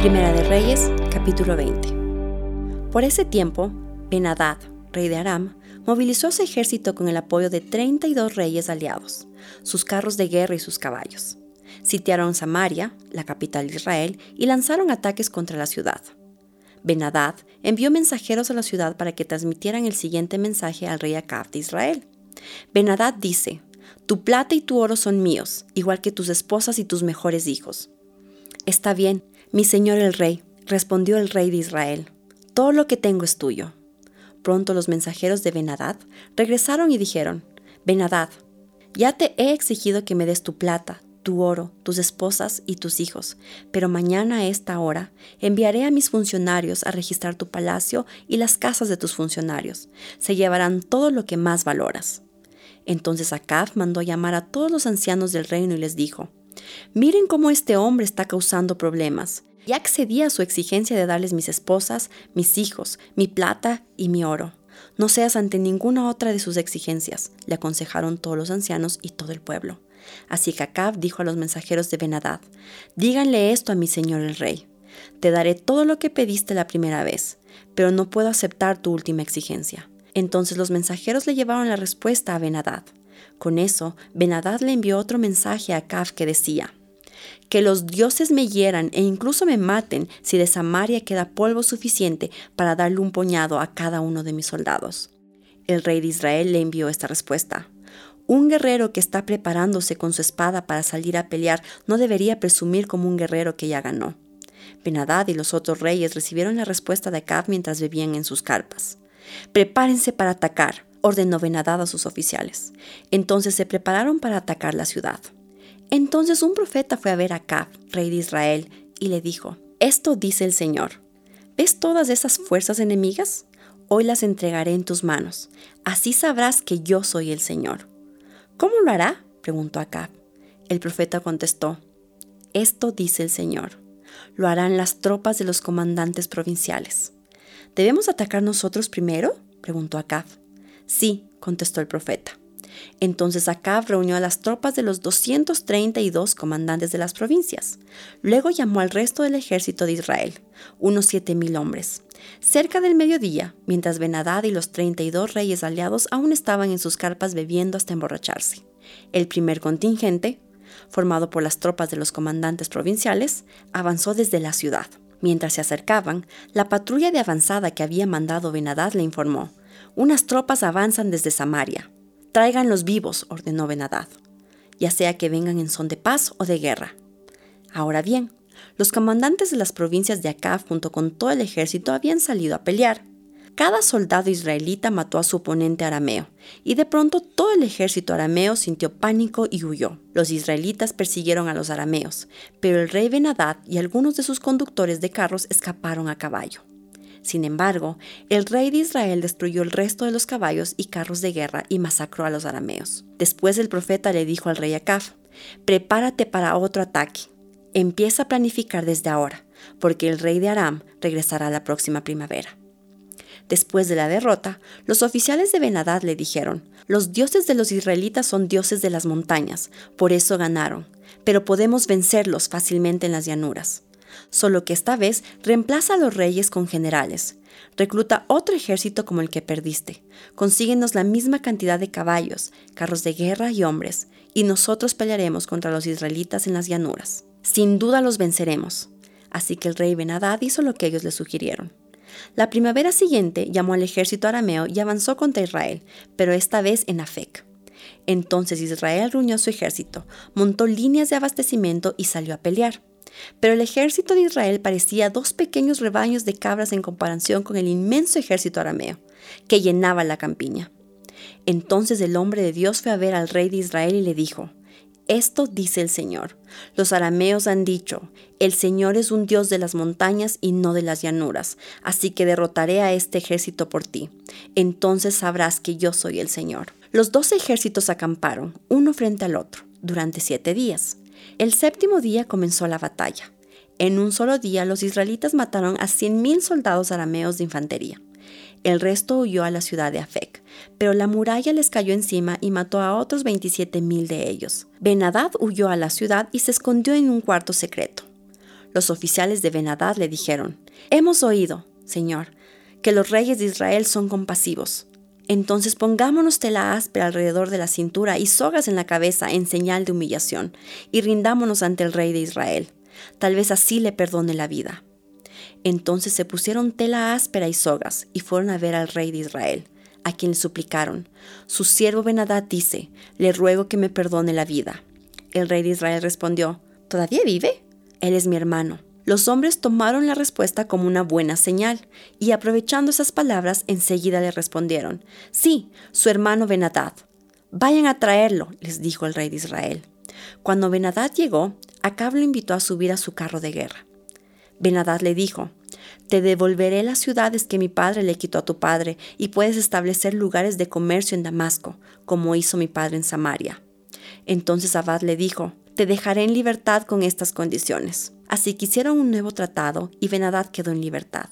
Primera de Reyes, capítulo 20. Por ese tiempo, Benadad, rey de Aram, movilizó su ejército con el apoyo de 32 reyes aliados, sus carros de guerra y sus caballos. Sitiaron Samaria, la capital de Israel, y lanzaron ataques contra la ciudad. Benadad envió mensajeros a la ciudad para que transmitieran el siguiente mensaje al rey Acab de Israel. Benadad dice, Tu plata y tu oro son míos, igual que tus esposas y tus mejores hijos. Está bien, mi señor el rey, respondió el rey de Israel, todo lo que tengo es tuyo. Pronto los mensajeros de Benadad regresaron y dijeron, Benadad, ya te he exigido que me des tu plata, tu oro, tus esposas y tus hijos, pero mañana a esta hora enviaré a mis funcionarios a registrar tu palacio y las casas de tus funcionarios. Se llevarán todo lo que más valoras. Entonces Acab mandó llamar a todos los ancianos del reino y les dijo, Miren cómo este hombre está causando problemas. Ya accedí a su exigencia de darles mis esposas, mis hijos, mi plata y mi oro. No seas ante ninguna otra de sus exigencias, le aconsejaron todos los ancianos y todo el pueblo. Así que Acab dijo a los mensajeros de Benadad, díganle esto a mi señor el rey. Te daré todo lo que pediste la primera vez, pero no puedo aceptar tu última exigencia. Entonces los mensajeros le llevaron la respuesta a Benadad. Con eso, Benadad le envió otro mensaje a Acab que decía, que los dioses me hieran e incluso me maten si de Samaria queda polvo suficiente para darle un puñado a cada uno de mis soldados. El rey de Israel le envió esta respuesta. Un guerrero que está preparándose con su espada para salir a pelear no debería presumir como un guerrero que ya ganó. Benadad y los otros reyes recibieron la respuesta de Acab mientras bebían en sus carpas. Prepárense para atacar ordenó Benadad a sus oficiales. Entonces se prepararon para atacar la ciudad. Entonces un profeta fue a ver a Acab, rey de Israel, y le dijo, Esto dice el Señor, ¿ves todas esas fuerzas enemigas? Hoy las entregaré en tus manos, así sabrás que yo soy el Señor. ¿Cómo lo hará? preguntó Acab. El profeta contestó, Esto dice el Señor, lo harán las tropas de los comandantes provinciales. ¿Debemos atacar nosotros primero? preguntó Acab. Sí, contestó el profeta. Entonces Acab reunió a las tropas de los 232 comandantes de las provincias. Luego llamó al resto del ejército de Israel, unos siete mil hombres. Cerca del mediodía, mientras Benadad y los 32 reyes aliados aún estaban en sus carpas bebiendo hasta emborracharse. El primer contingente, formado por las tropas de los comandantes provinciales, avanzó desde la ciudad. Mientras se acercaban, la patrulla de avanzada que había mandado Benadad le informó, unas tropas avanzan desde Samaria. Traigan vivos, ordenó Benadad, ya sea que vengan en son de paz o de guerra. Ahora bien, los comandantes de las provincias de Acab junto con todo el ejército habían salido a pelear. Cada soldado israelita mató a su oponente arameo, y de pronto todo el ejército arameo sintió pánico y huyó. Los israelitas persiguieron a los arameos, pero el rey Benadad y algunos de sus conductores de carros escaparon a caballo. Sin embargo, el rey de Israel destruyó el resto de los caballos y carros de guerra y masacró a los arameos. Después el profeta le dijo al rey Acab, prepárate para otro ataque. Empieza a planificar desde ahora, porque el rey de Aram regresará la próxima primavera. Después de la derrota, los oficiales de Benadad le dijeron, los dioses de los israelitas son dioses de las montañas, por eso ganaron, pero podemos vencerlos fácilmente en las llanuras solo que esta vez reemplaza a los reyes con generales. Recluta otro ejército como el que perdiste. Consíguenos la misma cantidad de caballos, carros de guerra y hombres, y nosotros pelearemos contra los israelitas en las llanuras. Sin duda los venceremos. Así que el rey Benadad hizo lo que ellos le sugirieron. La primavera siguiente llamó al ejército arameo y avanzó contra Israel, pero esta vez en Afec. Entonces Israel reunió su ejército, montó líneas de abastecimiento y salió a pelear. Pero el ejército de Israel parecía dos pequeños rebaños de cabras en comparación con el inmenso ejército arameo, que llenaba la campiña. Entonces el hombre de Dios fue a ver al rey de Israel y le dijo, Esto dice el Señor. Los arameos han dicho, El Señor es un Dios de las montañas y no de las llanuras, así que derrotaré a este ejército por ti. Entonces sabrás que yo soy el Señor. Los dos ejércitos acamparon, uno frente al otro, durante siete días. El séptimo día comenzó la batalla. En un solo día los israelitas mataron a 100.000 soldados arameos de infantería. El resto huyó a la ciudad de Afec, pero la muralla les cayó encima y mató a otros 27.000 de ellos. Benadad huyó a la ciudad y se escondió en un cuarto secreto. Los oficiales de Benadad le dijeron, Hemos oído, Señor, que los reyes de Israel son compasivos. Entonces pongámonos tela áspera alrededor de la cintura y sogas en la cabeza en señal de humillación, y rindámonos ante el rey de Israel. Tal vez así le perdone la vida. Entonces se pusieron tela áspera y sogas y fueron a ver al rey de Israel, a quien le suplicaron. Su siervo Benadad dice, le ruego que me perdone la vida. El rey de Israel respondió, ¿todavía vive? Él es mi hermano. Los hombres tomaron la respuesta como una buena señal, y aprovechando esas palabras, enseguida le respondieron, Sí, su hermano Benadad. Vayan a traerlo, les dijo el rey de Israel. Cuando Benadad llegó, Acab lo invitó a subir a su carro de guerra. Benadad le dijo, Te devolveré las ciudades que mi padre le quitó a tu padre, y puedes establecer lugares de comercio en Damasco, como hizo mi padre en Samaria. Entonces Abad le dijo, Te dejaré en libertad con estas condiciones. Así que hicieron un nuevo tratado y Benadad quedó en libertad.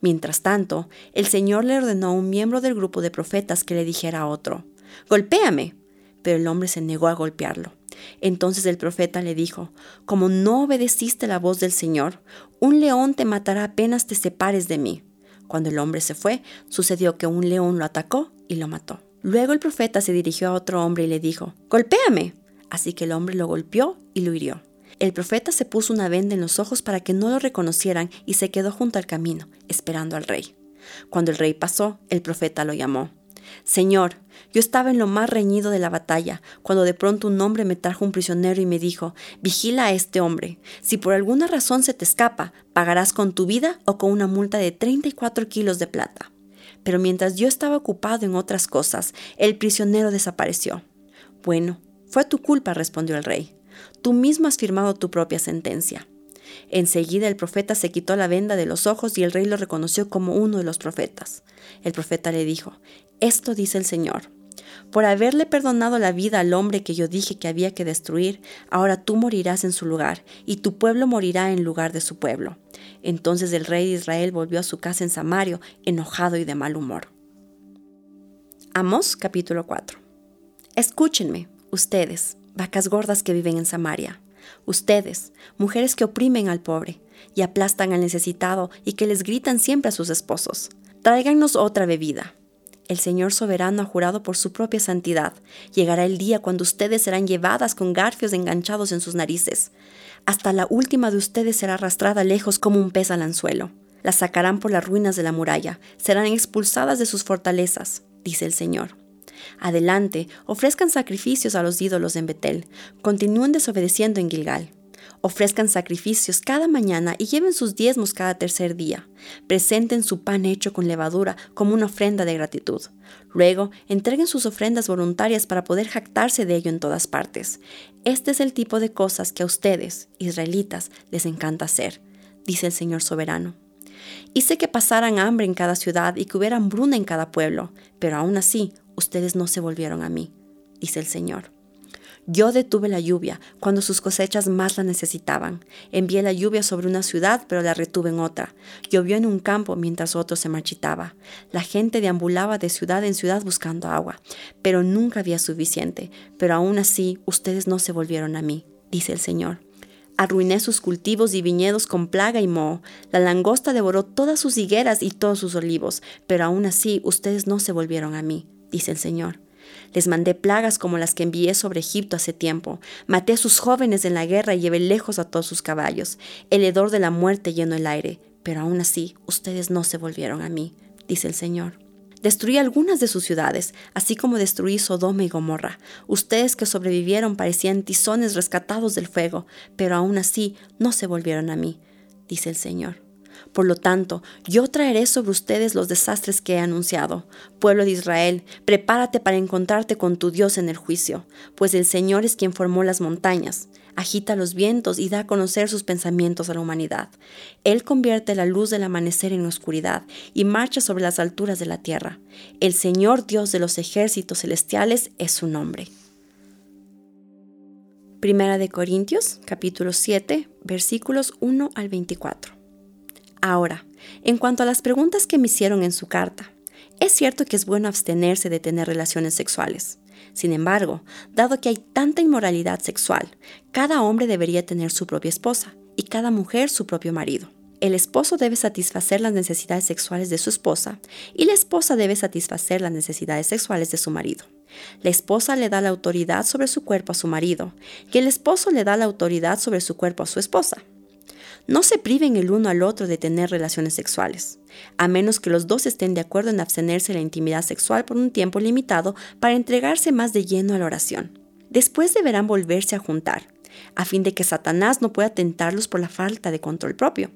Mientras tanto, el Señor le ordenó a un miembro del grupo de profetas que le dijera a otro, Golpéame. Pero el hombre se negó a golpearlo. Entonces el profeta le dijo, Como no obedeciste la voz del Señor, un león te matará apenas te separes de mí. Cuando el hombre se fue, sucedió que un león lo atacó y lo mató. Luego el profeta se dirigió a otro hombre y le dijo, Golpéame. Así que el hombre lo golpeó y lo hirió. El profeta se puso una venda en los ojos para que no lo reconocieran y se quedó junto al camino, esperando al rey. Cuando el rey pasó, el profeta lo llamó. Señor, yo estaba en lo más reñido de la batalla, cuando de pronto un hombre me trajo un prisionero y me dijo, vigila a este hombre. Si por alguna razón se te escapa, pagarás con tu vida o con una multa de 34 kilos de plata. Pero mientras yo estaba ocupado en otras cosas, el prisionero desapareció. Bueno, fue tu culpa, respondió el rey. Tú mismo has firmado tu propia sentencia. Enseguida el profeta se quitó la venda de los ojos y el rey lo reconoció como uno de los profetas. El profeta le dijo, Esto dice el Señor. Por haberle perdonado la vida al hombre que yo dije que había que destruir, ahora tú morirás en su lugar, y tu pueblo morirá en lugar de su pueblo. Entonces el rey de Israel volvió a su casa en Samario, enojado y de mal humor. Amos capítulo 4. Escúchenme, ustedes, vacas gordas que viven en Samaria. Ustedes, mujeres que oprimen al pobre y aplastan al necesitado y que les gritan siempre a sus esposos, tráiganos otra bebida. El Señor soberano ha jurado por su propia santidad. Llegará el día cuando ustedes serán llevadas con garfios enganchados en sus narices. Hasta la última de ustedes será arrastrada lejos como un pez al anzuelo. Las sacarán por las ruinas de la muralla, serán expulsadas de sus fortalezas, dice el Señor. Adelante, ofrezcan sacrificios a los ídolos en Betel, continúen desobedeciendo en Gilgal. Ofrezcan sacrificios cada mañana y lleven sus diezmos cada tercer día. Presenten su pan hecho con levadura como una ofrenda de gratitud. Luego, entreguen sus ofrendas voluntarias para poder jactarse de ello en todas partes. Este es el tipo de cosas que a ustedes, israelitas, les encanta hacer, dice el Señor soberano. Hice que pasaran hambre en cada ciudad y que hubiera hambruna en cada pueblo, pero aún así ustedes no se volvieron a mí, dice el Señor. Yo detuve la lluvia cuando sus cosechas más la necesitaban. Envié la lluvia sobre una ciudad, pero la retuve en otra. Llovió en un campo mientras otro se marchitaba. La gente deambulaba de ciudad en ciudad buscando agua, pero nunca había suficiente. Pero aún así, ustedes no se volvieron a mí, dice el Señor. Arruiné sus cultivos y viñedos con plaga y moho. La langosta devoró todas sus higueras y todos sus olivos, pero aún así ustedes no se volvieron a mí dice el Señor. Les mandé plagas como las que envié sobre Egipto hace tiempo. Maté a sus jóvenes en la guerra y llevé lejos a todos sus caballos. El hedor de la muerte llenó el aire. Pero aún así, ustedes no se volvieron a mí, dice el Señor. Destruí algunas de sus ciudades, así como destruí Sodoma y Gomorra. Ustedes que sobrevivieron parecían tizones rescatados del fuego, pero aún así no se volvieron a mí, dice el Señor. Por lo tanto, yo traeré sobre ustedes los desastres que he anunciado. Pueblo de Israel, prepárate para encontrarte con tu Dios en el juicio, pues el Señor es quien formó las montañas, agita los vientos y da a conocer sus pensamientos a la humanidad. Él convierte la luz del amanecer en oscuridad y marcha sobre las alturas de la tierra. El Señor Dios de los ejércitos celestiales es su nombre. Primera de Corintios, capítulo 7, versículos 1 al 24. Ahora, en cuanto a las preguntas que me hicieron en su carta, es cierto que es bueno abstenerse de tener relaciones sexuales. Sin embargo, dado que hay tanta inmoralidad sexual, cada hombre debería tener su propia esposa y cada mujer su propio marido. El esposo debe satisfacer las necesidades sexuales de su esposa y la esposa debe satisfacer las necesidades sexuales de su marido. La esposa le da la autoridad sobre su cuerpo a su marido y el esposo le da la autoridad sobre su cuerpo a su esposa. No se priven el uno al otro de tener relaciones sexuales, a menos que los dos estén de acuerdo en abstenerse de la intimidad sexual por un tiempo limitado para entregarse más de lleno a la oración. Después deberán volverse a juntar, a fin de que Satanás no pueda tentarlos por la falta de control propio.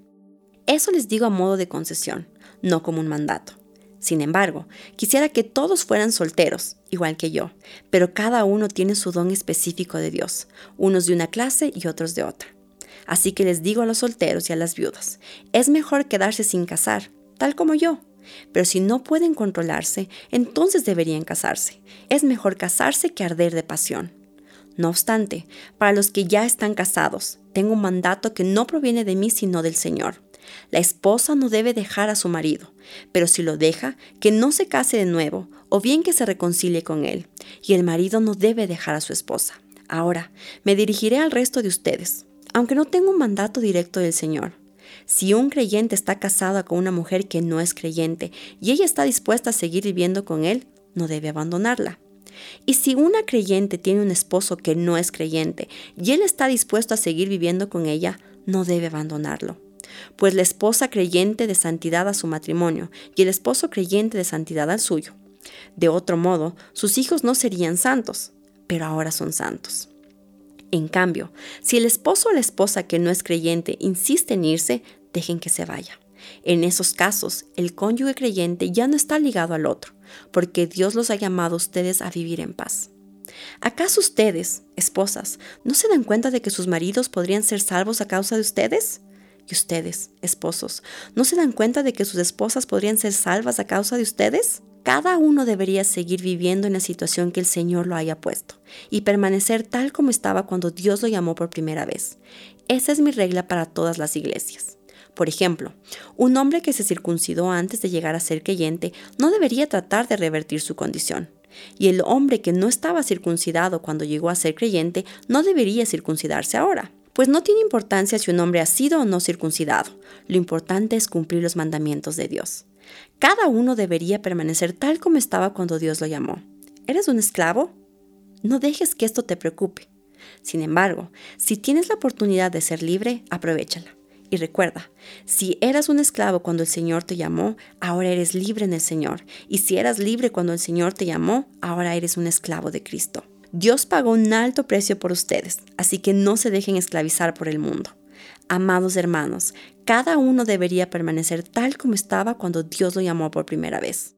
Eso les digo a modo de concesión, no como un mandato. Sin embargo, quisiera que todos fueran solteros, igual que yo, pero cada uno tiene su don específico de Dios, unos de una clase y otros de otra. Así que les digo a los solteros y a las viudas, es mejor quedarse sin casar, tal como yo. Pero si no pueden controlarse, entonces deberían casarse. Es mejor casarse que arder de pasión. No obstante, para los que ya están casados, tengo un mandato que no proviene de mí sino del Señor. La esposa no debe dejar a su marido, pero si lo deja, que no se case de nuevo, o bien que se reconcilie con él, y el marido no debe dejar a su esposa. Ahora, me dirigiré al resto de ustedes aunque no tengo un mandato directo del Señor. Si un creyente está casado con una mujer que no es creyente y ella está dispuesta a seguir viviendo con él, no debe abandonarla. Y si una creyente tiene un esposo que no es creyente y él está dispuesto a seguir viviendo con ella, no debe abandonarlo. Pues la esposa creyente de santidad a su matrimonio y el esposo creyente de santidad al suyo. De otro modo, sus hijos no serían santos, pero ahora son santos. En cambio, si el esposo o la esposa que no es creyente insiste en irse, dejen que se vaya. En esos casos, el cónyuge creyente ya no está ligado al otro, porque Dios los ha llamado a ustedes a vivir en paz. ¿Acaso ustedes, esposas, no se dan cuenta de que sus maridos podrían ser salvos a causa de ustedes? ¿Y ustedes, esposos, no se dan cuenta de que sus esposas podrían ser salvas a causa de ustedes? Cada uno debería seguir viviendo en la situación que el Señor lo haya puesto y permanecer tal como estaba cuando Dios lo llamó por primera vez. Esa es mi regla para todas las iglesias. Por ejemplo, un hombre que se circuncidó antes de llegar a ser creyente no debería tratar de revertir su condición. Y el hombre que no estaba circuncidado cuando llegó a ser creyente no debería circuncidarse ahora. Pues no tiene importancia si un hombre ha sido o no circuncidado. Lo importante es cumplir los mandamientos de Dios. Cada uno debería permanecer tal como estaba cuando Dios lo llamó. ¿Eres un esclavo? No dejes que esto te preocupe. Sin embargo, si tienes la oportunidad de ser libre, aprovechala. Y recuerda, si eras un esclavo cuando el Señor te llamó, ahora eres libre en el Señor. Y si eras libre cuando el Señor te llamó, ahora eres un esclavo de Cristo. Dios pagó un alto precio por ustedes, así que no se dejen esclavizar por el mundo. Amados hermanos, cada uno debería permanecer tal como estaba cuando Dios lo llamó por primera vez.